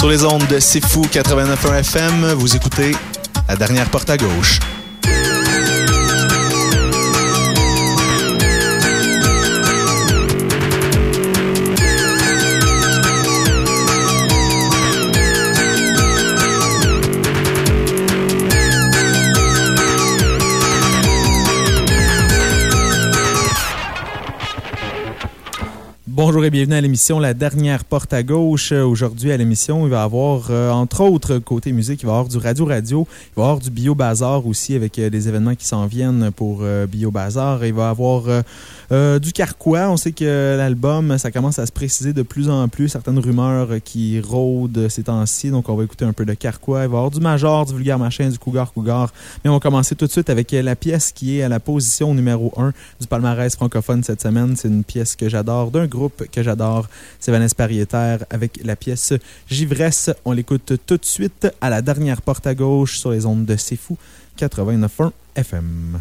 Sur les ondes de C'est Fou 89.1 FM, vous écoutez La dernière porte à gauche. Bonjour et bienvenue à l'émission La dernière porte à gauche. Aujourd'hui à l'émission, il va y avoir, euh, entre autres, côté musique, il va y avoir du radio-radio, il va y avoir du bio-bazar aussi avec euh, des événements qui s'en viennent pour euh, bio-bazar. Il va y avoir du carquois. On sait que l'album, ça commence à se préciser de plus en plus. Certaines rumeurs qui rôdent ces temps-ci. Donc, on va écouter un peu de carquois. Il va y avoir du major, du vulgaire machin, du cougar cougar. Mais on va commencer tout de suite avec la pièce qui est à la position numéro 1 du palmarès francophone cette semaine. C'est une pièce que j'adore d'un groupe que j'adore. C'est Vanessa Pariétaire avec la pièce Givresse. On l'écoute tout de suite à la dernière porte à gauche sur les ondes de C'est Fou 89.1 FM.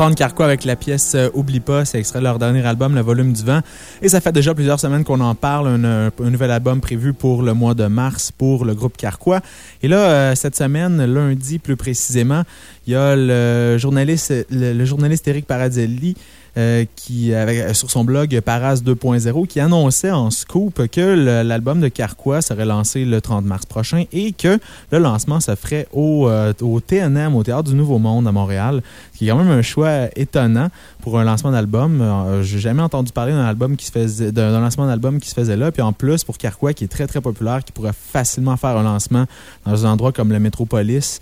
D'entendre Carquois avec la pièce euh, Oublie pas, c'est extrait de leur dernier album, Le Volume du Vent. Et ça fait déjà plusieurs semaines qu'on en parle, un, nouvel album prévu pour le mois de mars pour le groupe Carquois. Et là, euh, cette semaine, lundi plus précisément, il y a le journaliste, le, journaliste Eric Parazelli euh, qui, avec, sur son blog Paras 2.0 qui annonçait en scoop que l'album de Carquois serait lancé le 30 mars prochain et que le lancement se ferait au, euh, au TNM, au Théâtre du Nouveau Monde à Montréal, ce qui est quand même un choix étonnant pour un lancement d'album. Euh, J'ai jamais entendu parler d'un album qui se faisait d'un lancement d'album qui se faisait là. Puis en plus, pour Carquois, qui est très très populaire, qui pourrait facilement faire un lancement dans un endroit comme le Métropolis.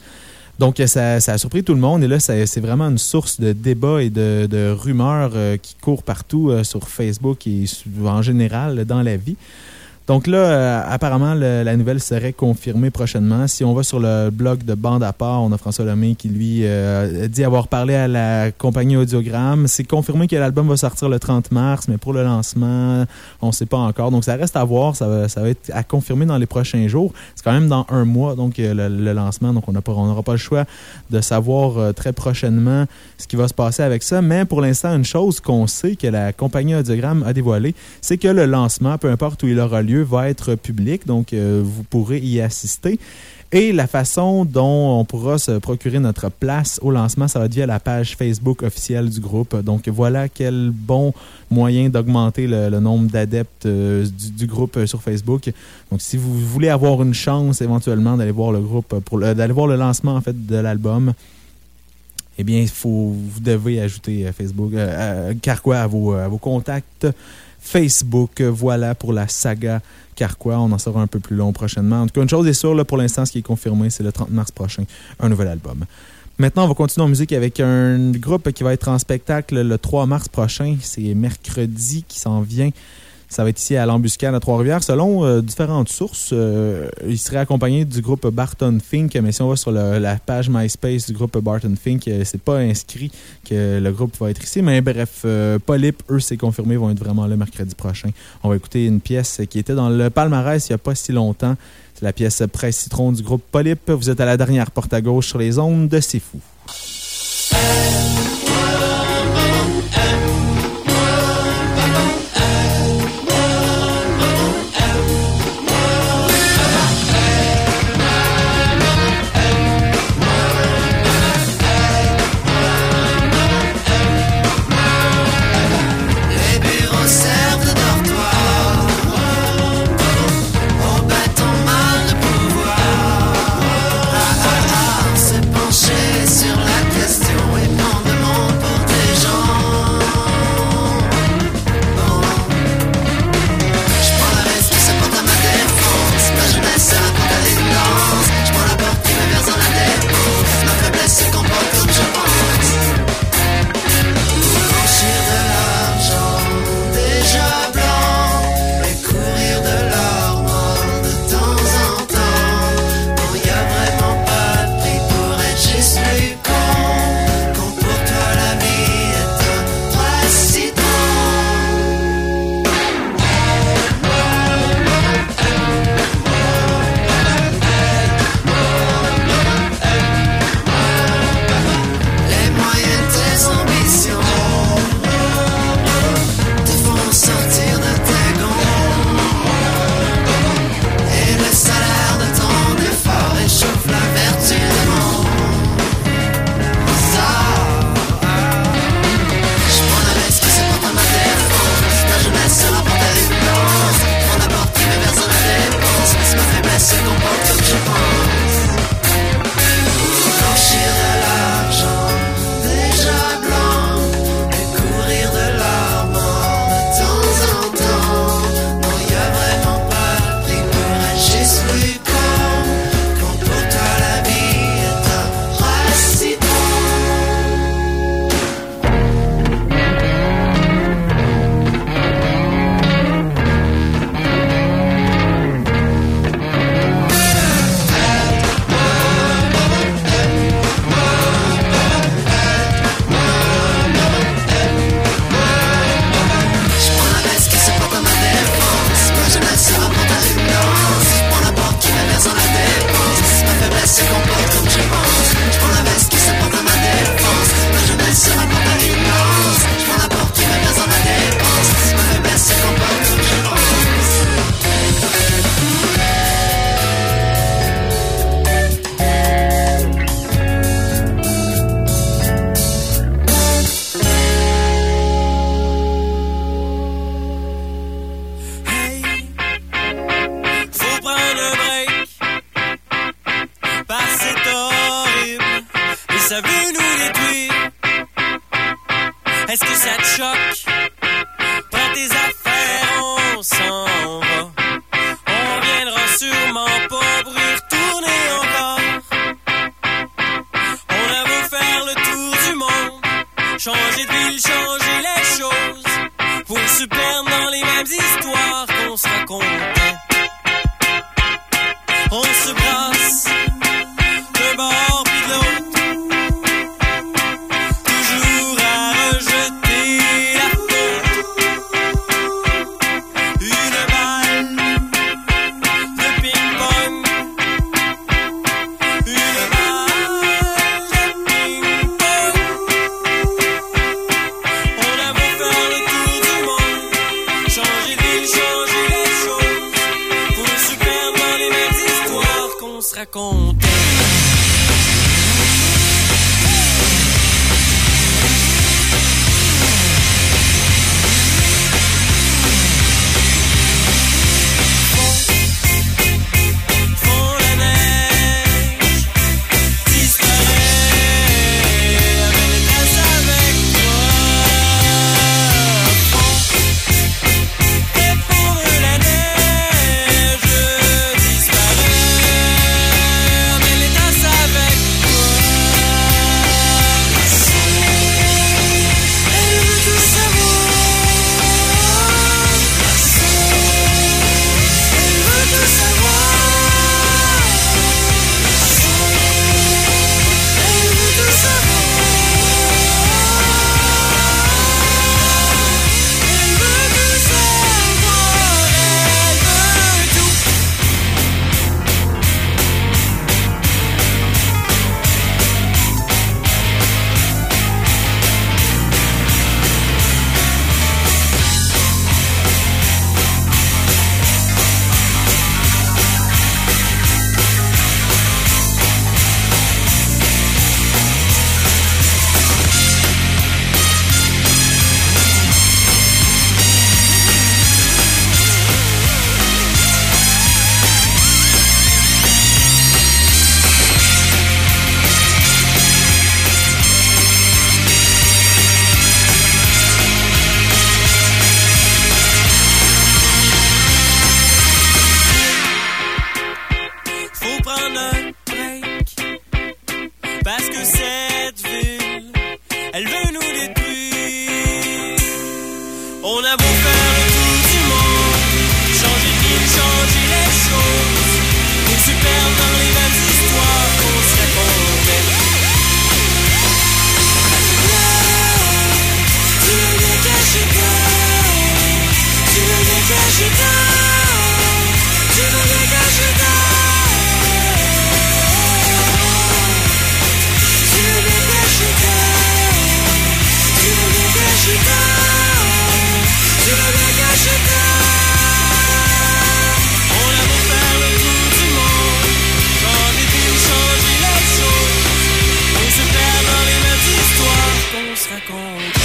Donc, ça, ça a surpris tout le monde. Et là, c'est vraiment une source de débats et de, rumeurs euh, qui courent partout euh, sur Facebook et en général dans la vie. Donc là, euh, apparemment, la nouvelle serait confirmée prochainement. Si on va sur le blog de Bande à part, on a François Lemay qui, lui, euh, dit avoir parlé à la compagnie Audiogramme. C'est confirmé que l'album va sortir le 30 mars, mais pour le lancement, on ne sait pas encore. Donc ça reste à voir. Ça va, être à confirmer dans les prochains jours. C'est quand même dans un mois, donc euh, le, le lancement. Donc on n'aura pas le choix de savoir très prochainement ce qui va se passer avec ça. Mais pour l'instant, une chose qu'on sait que la compagnie Audiogramme a dévoilée, c'est que le lancement, peu importe où il aura lieu, va être public. Donc, euh, vous pourrez y assister. Et la façon dont on pourra se procurer notre place au lancement, ça va être via la page Facebook officielle du groupe. Donc voilà quel bon moyen d'augmenter le, nombre d'adeptes euh, du, groupe euh, sur Facebook. Donc si vous voulez avoir une chance éventuellement d'aller voir le groupe, pour le- d'aller voir le lancement en fait de l'album, eh bien, faut, vous devez ajouter Facebook, Carquois à vos contacts Facebook. Euh, Voilà pour la saga Carquois. On en saura un peu plus long prochainement. En tout cas, une chose est sûre, là, pour l'instant, ce qui est confirmé, c'est le 30 mars prochain, un nouvel album. Maintenant, on va continuer en musique avec un groupe qui va être en spectacle le 3 mars prochain. C'est mercredi qui s'en vient. Ça va être ici à l'embuscade à Trois-Rivières. Selon euh, différentes sources, euh, il serait accompagné du groupe Barton Fink. Mais si on va sur la page MySpace du groupe Barton Fink, euh, c'est pas inscrit que le groupe va être ici. Mais bref, Polyp, eux, c'est confirmé, vont être vraiment là mercredi prochain. On va écouter une pièce qui était dans le palmarès il n'y a pas si longtemps. C'est la pièce Presse Citron du groupe Polyp. Vous êtes à la dernière porte à gauche sur les ondes de C'est Fou. Vous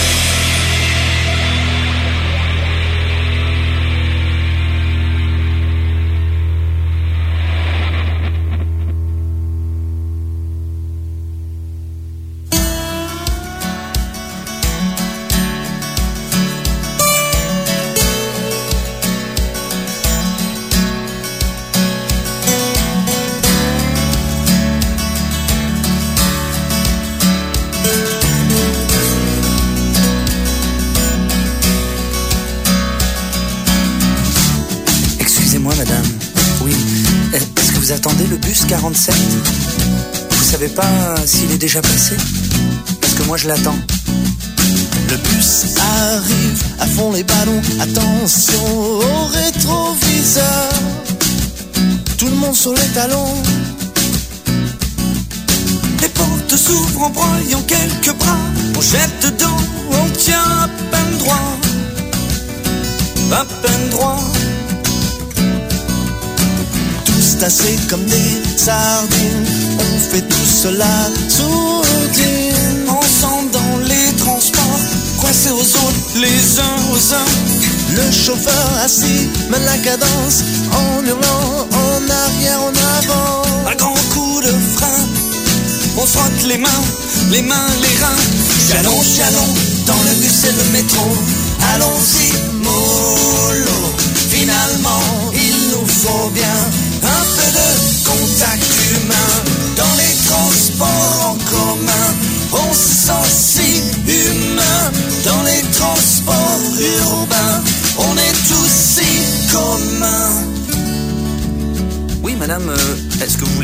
déjà passé Parce que moi je l'attends. Le bus arrive, à fond les ballons, attention au rétroviseur. Tout le monde sur les talons. Les portes s'ouvrent en broyant quelques bras. On jette dedans, on tient à peine droit. À peine droit tassés comme des sardines. On fait tout cela sourdine. Ensemble dans les transports, coincés aux autres, les uns aux uns. Le chauffeur assis mène la cadence en hurlant en arrière, en avant. Un grand coup de frein, on frotte les mains, les mains, les reins. Jalons, jalons, dans le bus et le métro. Allons-y, mollo.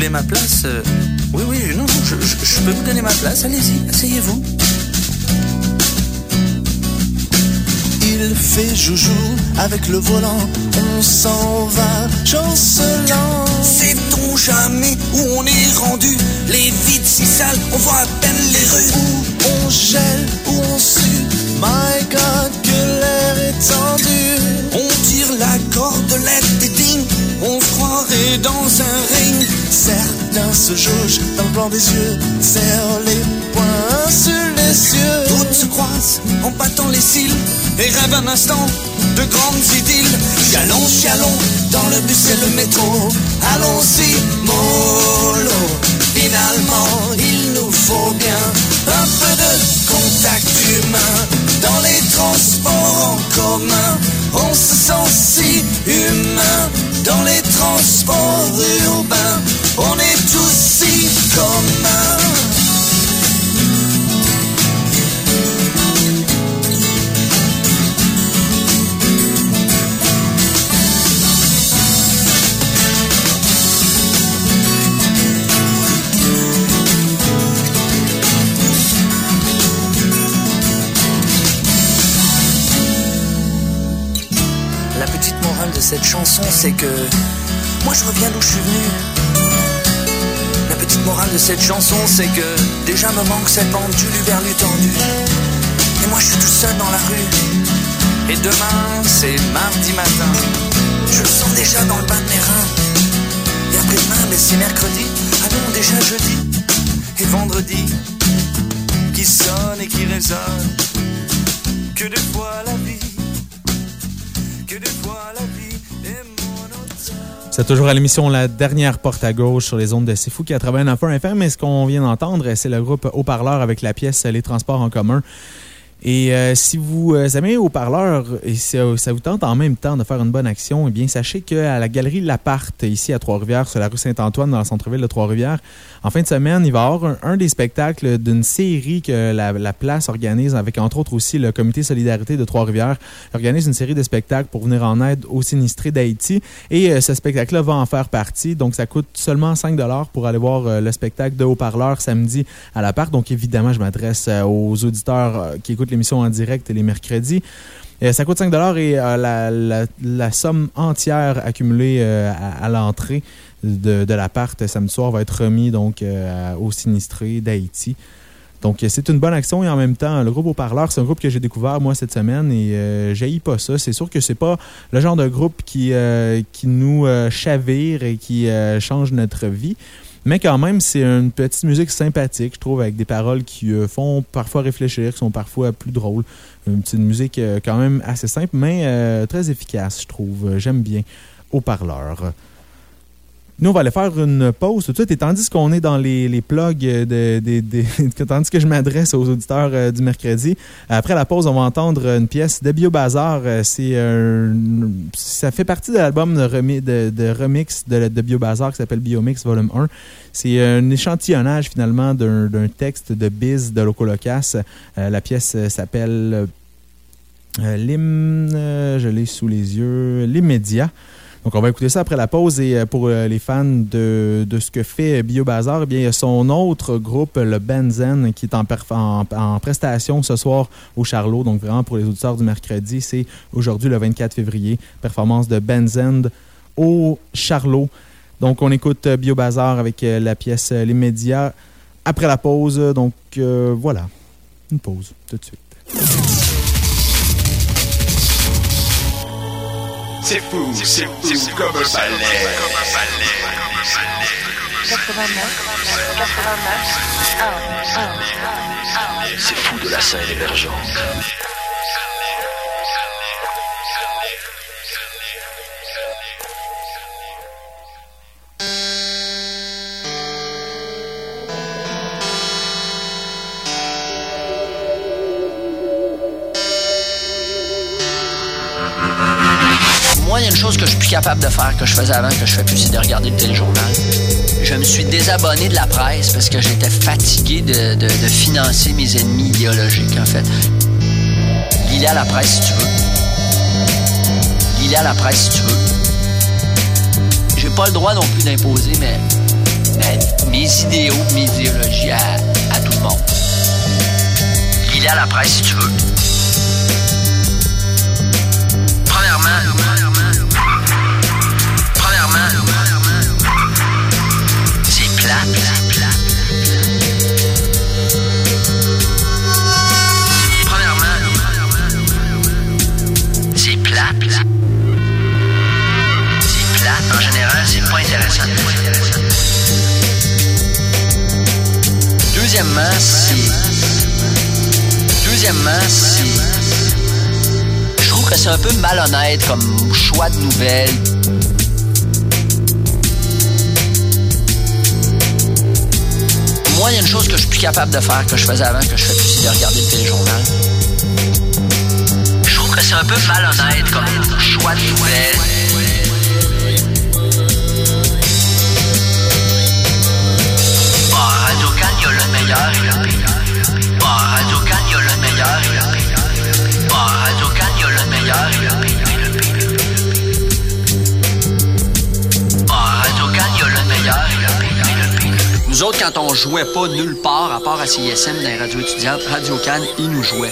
Voulez ma place euh? Oui, oui, non, je, je peux vous donner ma place. Allez-y, asseyez-vous. il fait joujou avec le volant. On s'en va chancelant. Sait-on jamais où on est rendu? Les vides si sales, on voit à peine les rues. Où on gèle, où on sue? My God, que l'air est tendu. On tire la cordelette des dignes. On croirait dans un ring. Se jaugent dans le blanc des yeux. Serrent les poings sur les cieux. D'autres se croisent en battant les cils et rêve un instant de grandes idylles. Chialons, chialons dans le bus et le métro. Allons-y, mollo. Finalement, il nous faut bien un peu de contact humain dans les transports en commun. On se sent si humain dans les transports urbains. On est tous si communs. cette chanson, c'est que moi je reviens d'où je suis venu. Morale de cette chanson, c'est que déjà me manque cette pendule du verlu tendu. Et moi je suis tout seul dans la rue. Et demain, c'est mardi matin. Je le sens déjà dans le bas de mes reins. Et après-demain, mais c'est mercredi. Ah non, déjà jeudi. Et vendredi, qui sonne et qui résonne. Que de fois la vie, C'est toujours à l'émission La dernière porte à gauche sur les ondes de C'est Fou 89.1 FM. Et ce qu'on vient d'entendre, c'est le groupe Haut-Parleur avec la pièce Les transports en commun. Et euh, si vous euh, aimez au parleur et ça, ça, vous tente en même temps de faire une bonne action, eh bien, sachez qu'à la galerie Laparte, ici à Trois-Rivières, sur la rue Saint-Antoine, dans le centre-ville de Trois-Rivières, en fin de semaine, il va y avoir un, des spectacles d'une série que la, la, place organise, avec entre autres aussi le Comité Solidarité de Trois-Rivières, organise une série de spectacles pour venir en aide aux sinistrés d'Haïti. Et euh, ce spectacle-là va en faire partie. Donc, ça coûte seulement 5 pour aller voir le spectacle de haut-parleur samedi à Laparte. Donc, évidemment, je m'adresse aux auditeurs qui écoutent l'émission en direct les mercredis. Euh, ça coûte 5 et euh, la, somme entière accumulée euh, à, l'entrée de, l'appart samedi soir va être remis donc, aux sinistrés d'Haïti. Donc, c'est une bonne action et en même temps, le groupe Au Parleur, c'est un groupe que j'ai découvert moi cette semaine et euh, j'ai pas ça. C'est sûr que c'est pas le genre de groupe qui, qui nous chavire et qui change notre vie. Mais quand même, c'est une petite musique sympathique, je trouve, avec des paroles qui euh, font parfois réfléchir, qui sont parfois plus drôles. Une petite musique euh, quand même assez simple, mais euh, très efficace, je trouve. J'aime bien au parleur. Nous, on va aller faire une pause tout de suite. Et tandis qu'on est dans les, les plugs, de, de, tandis que je m'adresse aux auditeurs euh, du mercredi, après la pause, on va entendre une pièce de Bio Bazar. Euh, c'est ça fait partie de l'album de, remi, de, de, remix de, de Bio Bazar qui s'appelle Biomix Volume 1. C'est un échantillonnage finalement d'un texte de Biz de Loco Locas. Euh, la pièce s'appelle euh, L'hymne, je l'ai sous les yeux, L'immédiat. Donc, on va écouter ça après la pause. Et euh, pour euh, les fans de, de ce que fait BioBazar, eh bien, il y a son autre groupe, le Benzen, qui est en, prestation ce soir au Charlot. Donc, vraiment, pour les auditeurs du mercredi, c'est aujourd'hui le 24 février. Performance de Benzen au Charlot. Donc, on écoute euh, BioBazar avec la pièce Les Médias après la pause. Donc, euh, voilà. Une pause tout de suite. C'est fou, c'est fou, fou comme un balai. 89, 89, 1, 1, C'est fou de la scène émergente. Capable de faire, que je faisais avant, que je fais plus, c'est de regarder le téléjournal. Je me suis désabonné de la presse parce que j'étais fatigué de, de, financer mes ennemis idéologiques, en fait. Lis-les à la presse si tu veux. Lis-les à la presse si tu veux. J'ai pas le droit non plus d'imposer mes, idéaux, mes idéologies à, tout le monde. Lis-les à la presse si tu veux. Deuxièmement, c'est. Deuxièmement, c'est que c'est un peu malhonnête comme choix de nouvelles. Moi, il y a une chose que je suis plus capable de faire, que je faisais avant, que je fais plus, c'est de regarder le téléjournal. Je trouve que c'est un peu malhonnête comme choix de nouvelles. Quand on jouait pas nulle part, à part à CISM dans les radios étudiantes, Radio Can, ils nous jouaient.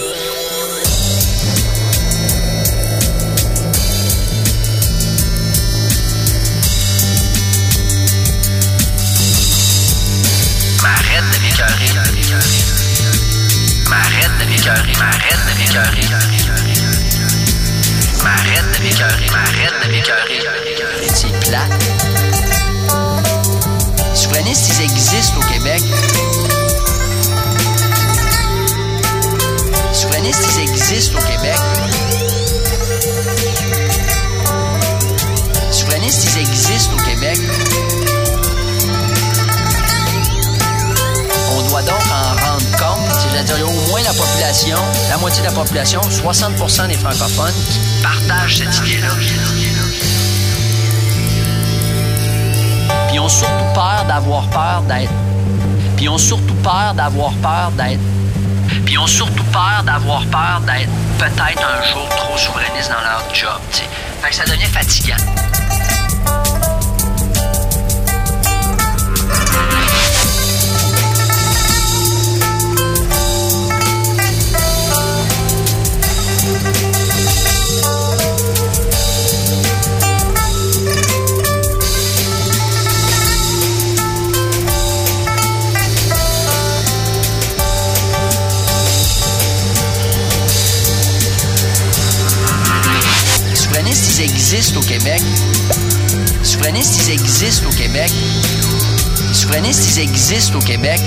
M'arrête de m'écœurer. M'arrête de m'écœurer. M'arrête de m'écœurer. M'arrête de m'écœurer. M'arrête de m'écœurer. C'est. Souverainistes, ils existent au Québec. Souverainistes, ils existent au Québec. Souverainistes, ils existent au Québec. On doit donc en rendre compte. C'est-à-dire, au moins la population, la moitié de la population, 60% des francophones qui partagent cette idée-là. Ils ont surtout peur d'avoir peur d'être. Puis ils ont surtout peur d'avoir peur d'être. Puis ils ont surtout peur d'avoir peur d'être peut-être un jour trop souverainiste dans leur job. t'sais. Fait que ça devient fatigant. Québec. Souverainistes, ils existent au Québec. Souverainistes, ils existent au Québec.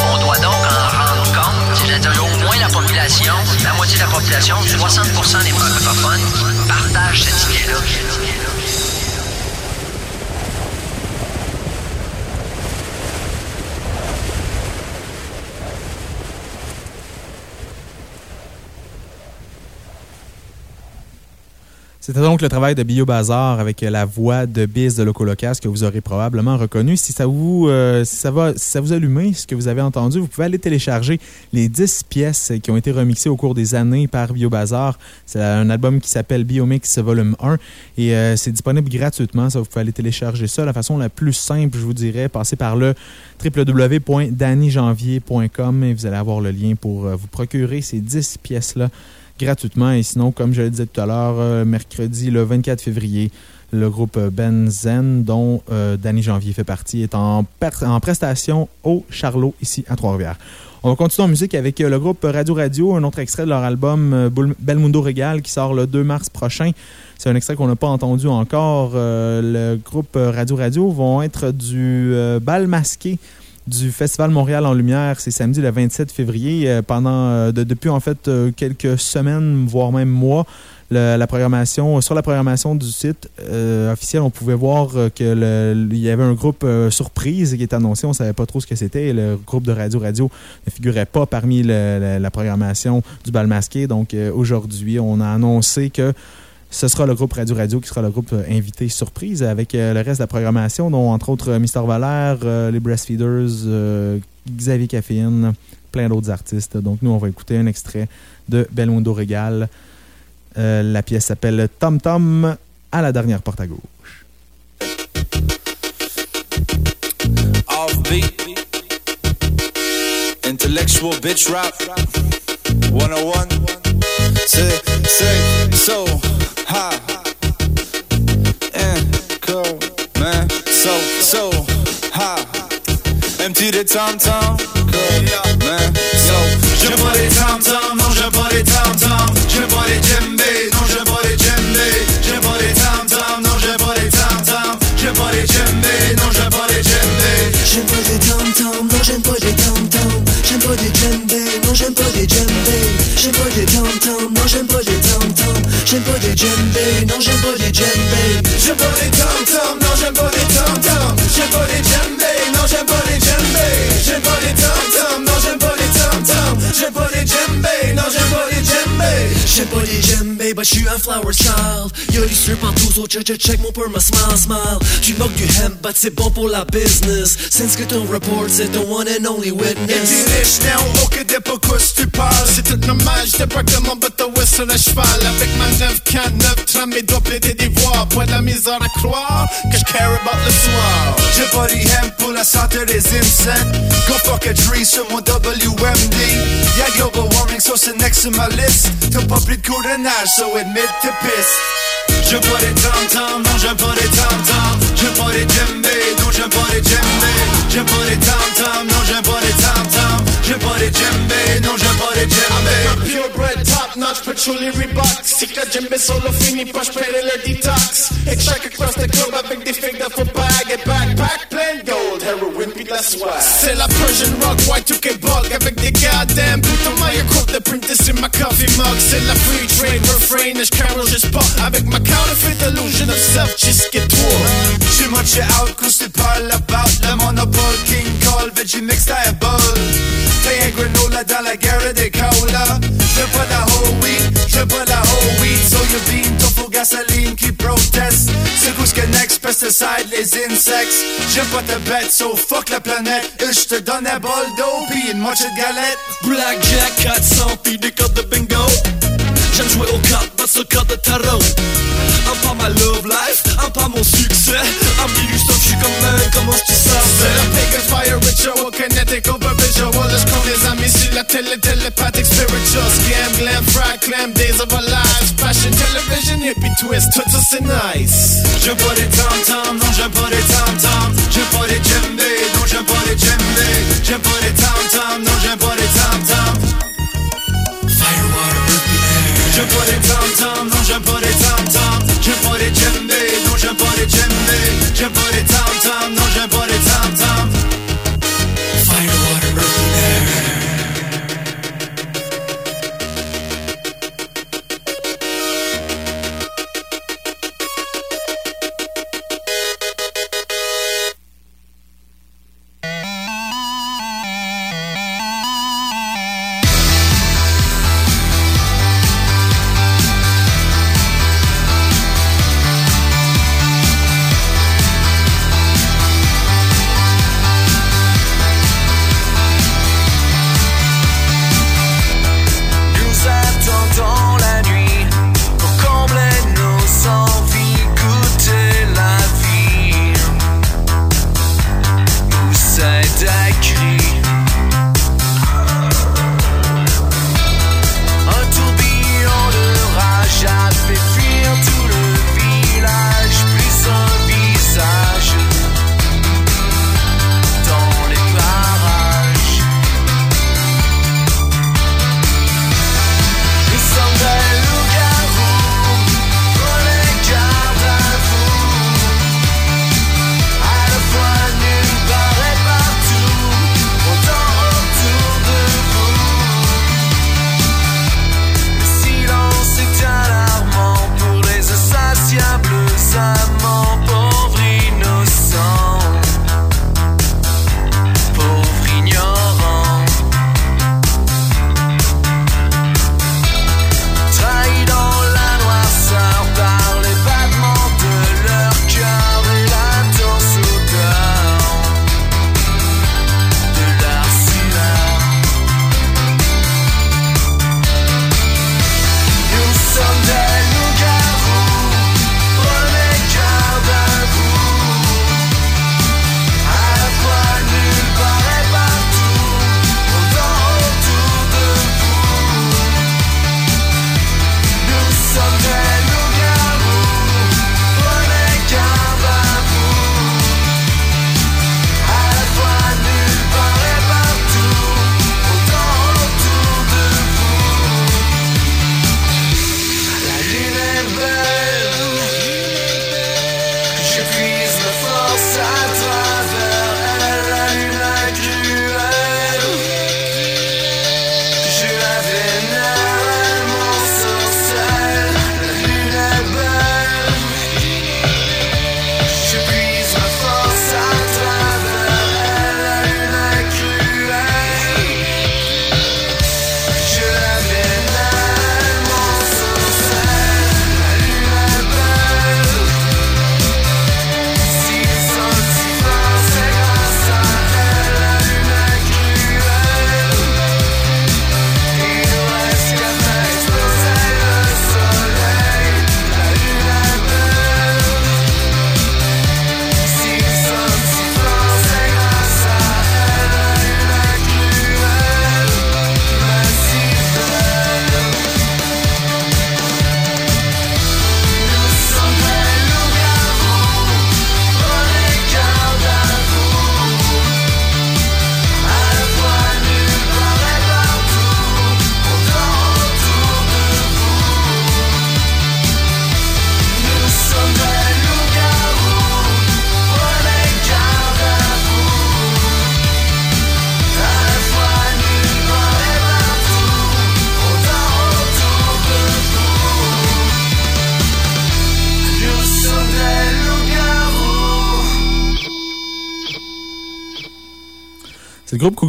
On doit donc en rendre compte. C'est-à-dire au moins la population, la moitié de la population, 60% des francophones partagent cette idée-là. C'était donc le travail de Bio Bazar avec la voix de Biz de Locolocas que vous aurez probablement reconnu. Si ça vous, euh, ça va, ça allume, ce que vous avez entendu, vous pouvez aller télécharger les 10 pièces qui ont été remixées au cours des années par Bio Bazar. C'est un album qui s'appelle Biomix Volume 1 et euh, c'est disponible gratuitement. Ça, vous pouvez aller télécharger ça. La façon la plus simple, je vous dirais, passer par le www.dannyjanvier.com et vous allez avoir le lien pour euh, vous procurer ces 10 pièces-là gratuitement. Et sinon, comme je le disais tout à l'heure, euh, mercredi le 24 février, le groupe Benzen, dont euh, Danny Janvier fait partie, est en, prestation au Charlot, ici à Trois-Rivières. On va continuer en musique avec euh, le groupe Radio Radio, un autre extrait de leur album euh, Belmundo Régal qui sort le 2 mars prochain. C'est un extrait qu'on n'a pas entendu encore. Le groupe Radio Radio vont être du bal masqué du Festival Montréal en Lumière. C'est samedi le 27 février. Euh, pendant, euh, de- depuis en fait euh, quelques semaines, voire même mois, la programmation, sur la programmation du site officiel, on pouvait voir euh, que le- il y avait un groupe surprise qui est annoncé. On ne savait pas trop ce que c'était. Le groupe de Radio Radio ne figurait pas parmi la, programmation du bal masqué. Donc aujourd'hui, on a annoncé que ce sera le groupe Radio Radio qui sera le groupe euh, invité surprise avec euh, le reste de la programmation, dont entre autres euh, Mister Valère, les Breastfeeders, Xavier Caféine, plein d'autres artistes. Donc nous, on va écouter un extrait de Belmondo Régal. Euh, la pièce s'appelle Tom Tom à la dernière porte à gauche. Intellectual bitch rap. 101. Say, say, so, ha. And cool, man. So, so, ha. Empty the tom tom. Cool, man. So, j'aime pas les tom tom. Non, j'aime pas les tom tom. J'aime pas les djembés. Non, j'aime pas les djembés. J'aime pas les tom tom. Non, j'aime pas les tom tom. J'aime pas les djembés. Non, j'aime pas les djembés. J'aime pas des tom-tom, non j'aime pas non j'aime pas des djembés J'aime pas des tom-tom, non j'aime pas des tom-tom J'aime pas des djembés, non j'aime pas des djembés J'aime pas les tom-tom, non j'aime pas les tom-tom J'aime pas les djembés, non j'aime pas les djembés J'aime pas les tom-tom, J'aime pas les djembés, but je suis un flower child. Y'a du strip en tous autres, check, check mon pour ma smile, smile. Tu moques du hemp, but c'est bon pour la business. Since que ton report, c'est the one and only Et witness. Tu riche now, ok t'es pas quoi si tu parles. C'est tout normal, j'te braque de mon bateau whistle à cheval. Avec ma 9K9, trame mes doigts des voix. Pas de la misère à croire que je care about le soir. J'ai pas du pour la santé des insectes. Go fuck a tree sur mon WMD Y'a global warming, so c'est next to my list pris de cours de nage, so admit t'es pissed J'aime pas les tam-tams, non j'aime pas les tam-tams. J'aime pas les non j'aime pas les J'aime pas non j'aime pas J'aime pas les djembés, non j'aime pas les djembés. Purebred, top notch, patchouli Reebok Si que djembé solo fini, pas j'paierai le detox. Et check across the globe avec des figues de faux bag Et backpack plein gold, heroin pis de la swag. C'est la Persian rock, white 2K bulk Avec des goddamn boutons maillot courte de printer sur ma coffee mug. C'est la free trade refrain, et j'carole juste pas Avec ma counterfeit illusion of self, just jusqu'à toi J'ai much out, cause tu parles about Le monopole, King Cole, Veggie Mix Diabol Un granola la guerre des cola pas la whole weed, j'aime pas la whole weed. Soyabine, tofu, gasoline quoi ce que next, pesticide, les insects. J'aime pas ta bête, so fuck la planète. Et je te donne un bol d'eau, pis une moitié de galette. Blackjack 400 pis des cartes de bingo J'aime jouer aux cartes, pas sur cartes de tarot Un pas ma love life, un pas mon succès télépathic spiritual. Scam, glam, clam, days of our lives. Fashion, television, hippie twist, tout nice. J'aime pas les tam-tams, non j'aime pas les tam-tams J'aime pas les djembés, non j'aime pas les djembés J'aime pas les tam-tams, non j'aime pas the air J'aime pas les tam-tams, non j'aime pas les tam-tams J'aime pas les djembés, non j'aime pas les djembés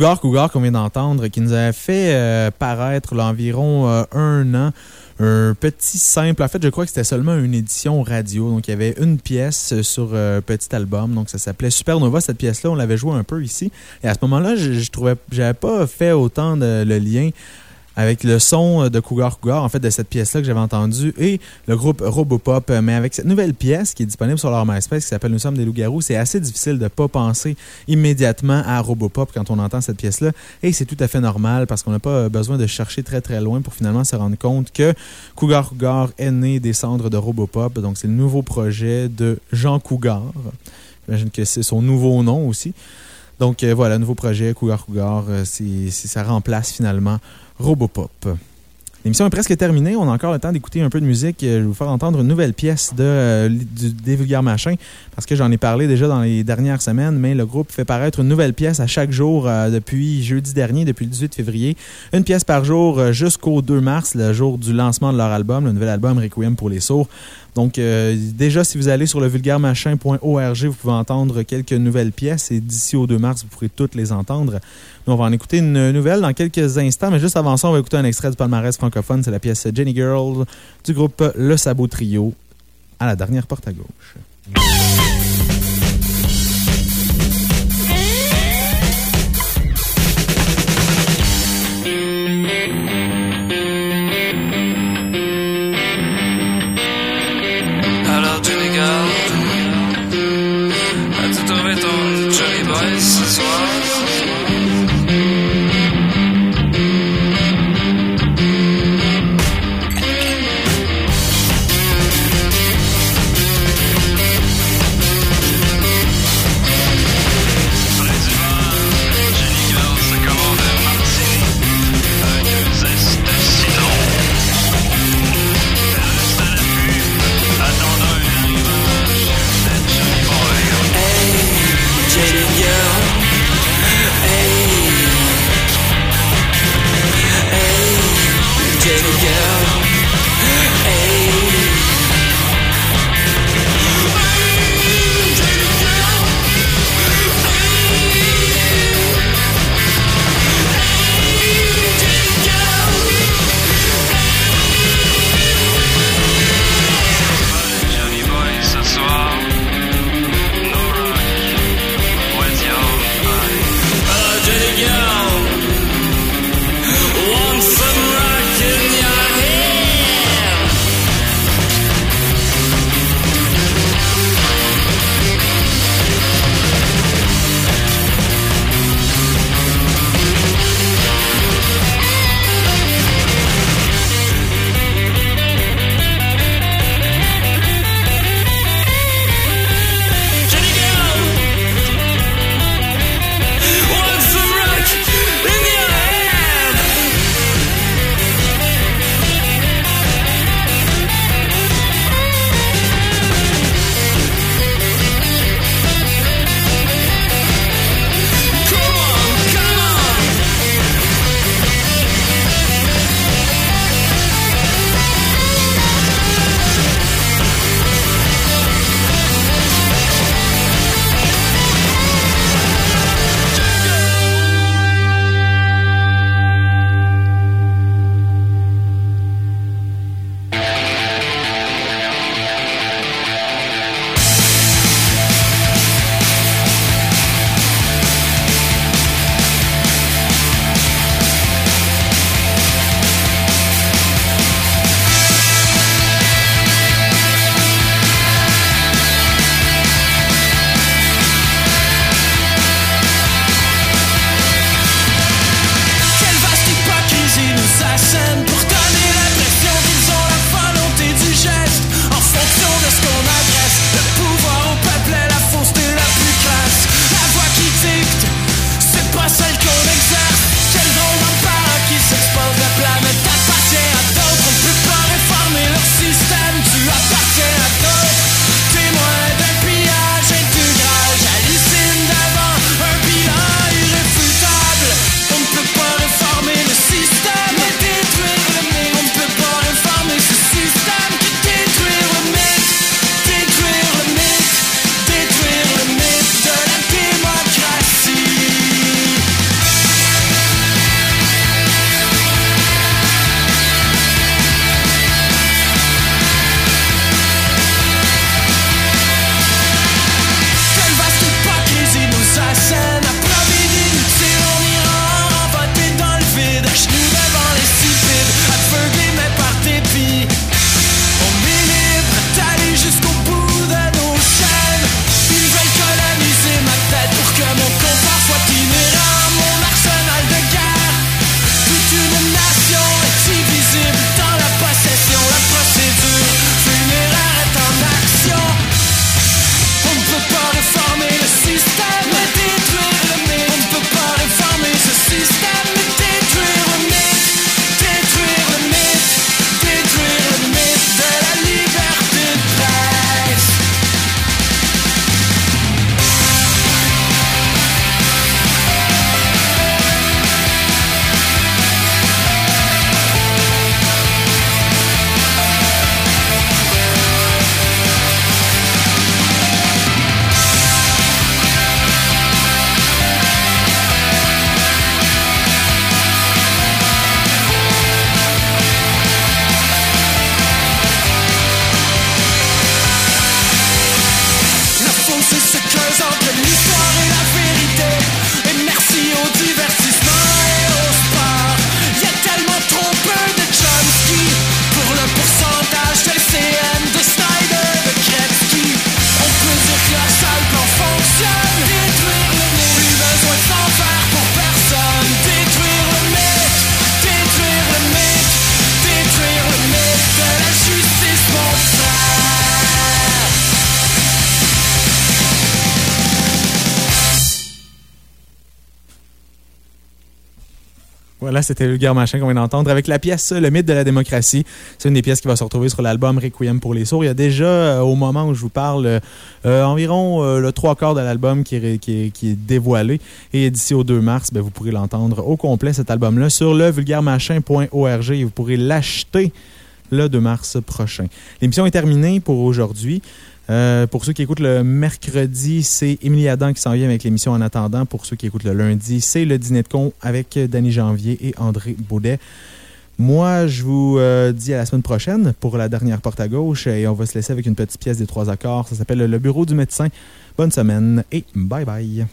Cougar Cougar qu'on vient d'entendre qui nous a fait euh, paraître là, environ euh, un an un petit simple. En fait, je crois que c'était seulement une édition radio. Donc, il y avait une pièce sur euh, petit album. Donc, ça s'appelait Supernova, cette pièce-là. On l'avait joué un peu ici. Et à ce moment-là, je, je trouvais, j'avais pas fait autant de, le lien avec le son de Cougar Cougar, en fait, de cette pièce-là que j'avais entendue, et le groupe Robopop. Mais avec cette nouvelle pièce qui est disponible sur leur MySpace, qui s'appelle Nous sommes des loups-garous, c'est assez difficile de ne pas penser immédiatement à Robopop quand on entend cette pièce-là. Et c'est tout à fait normal parce qu'on n'a pas besoin de chercher très très loin pour finalement se rendre compte que Cougar Cougar est né des cendres de Robopop. Donc, c'est le nouveau projet de Jean Cougar. J'imagine que c'est son nouveau nom aussi. Donc, euh, voilà, nouveau projet, Cougar Cougar, euh, c'est ça remplace finalement Robopop. L'émission est presque terminée. On a encore le temps d'écouter un peu de musique. Je vais vous faire entendre une nouvelle pièce de, euh, du, des Vulgaires Machins parce que j'en ai parlé déjà dans les dernières semaines, mais le groupe fait paraître une nouvelle pièce à chaque jour euh, depuis jeudi dernier, depuis le 18 février. Une pièce par jour euh, jusqu'au 2 mars, le jour du lancement de leur album, le nouvel album Requiem pour les sourds. Donc, euh, déjà, si vous allez sur le vulgairemachin.org, vous pouvez entendre quelques nouvelles pièces et d'ici au 2 mars, vous pourrez toutes les entendre. Nous, on va en écouter une nouvelle dans quelques instants, mais juste avant ça, on va écouter un extrait du palmarès francophone. C'est la pièce Jenny Girl du groupe Le Sabot Trio à la dernière porte à gauche. This as why. Voilà, c'était Vulgaire Machin qu'on vient d'entendre avec la pièce Le mythe de la démocratie. C'est une des pièces qui va se retrouver sur l'album Requiem pour les sourds. Il y a déjà, euh, au moment où je vous parle, euh, environ euh, le trois quarts de l'album qui, qui est dévoilé. Et d'ici au 2 mars, ben, vous pourrez l'entendre au complet, cet album-là, sur le vulgairemachin.org et vous pourrez l'acheter le 2 mars prochain. L'émission est terminée pour aujourd'hui. Euh, pour ceux qui écoutent le mercredi, c'est Émilie Adam qui s'en vient avec l'émission En attendant. Pour ceux qui écoutent le lundi, c'est le dîner de con avec Danny Janvier et André Baudet. Moi, je vous euh, dis à la semaine prochaine pour la dernière porte à gauche et on va se laisser avec une petite pièce des trois accords. Ça s'appelle Le Bureau du médecin. Bonne semaine et bye bye.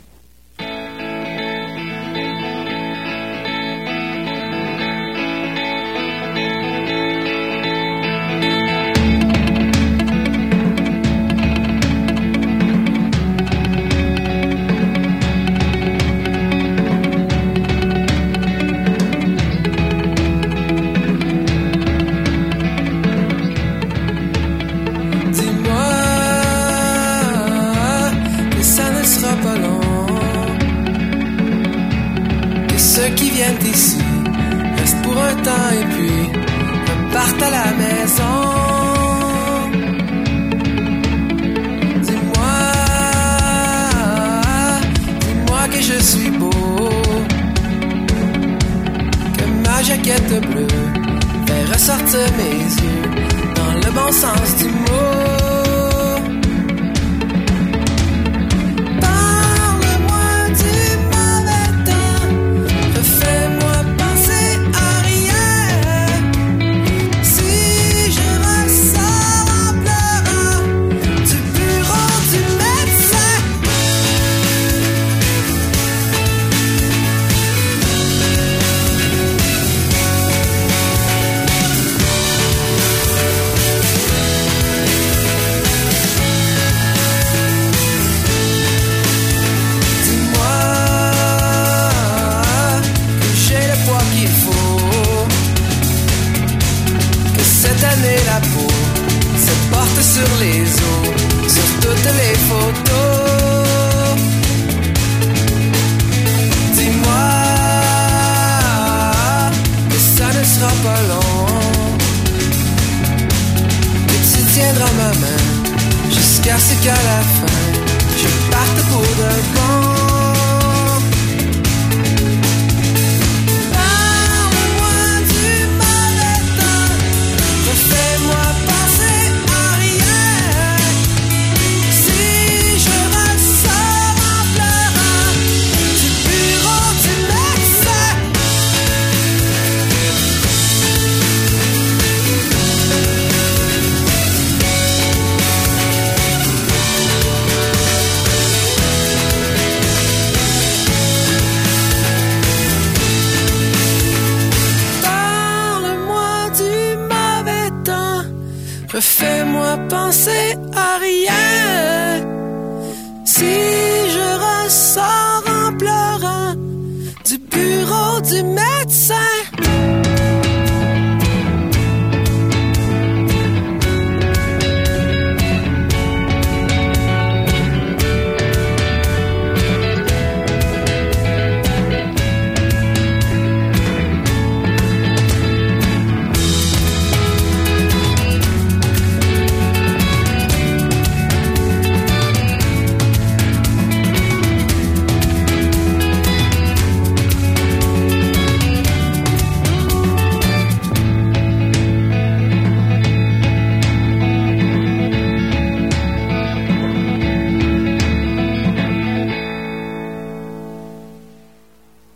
Je parte pour de bon. Parle-moi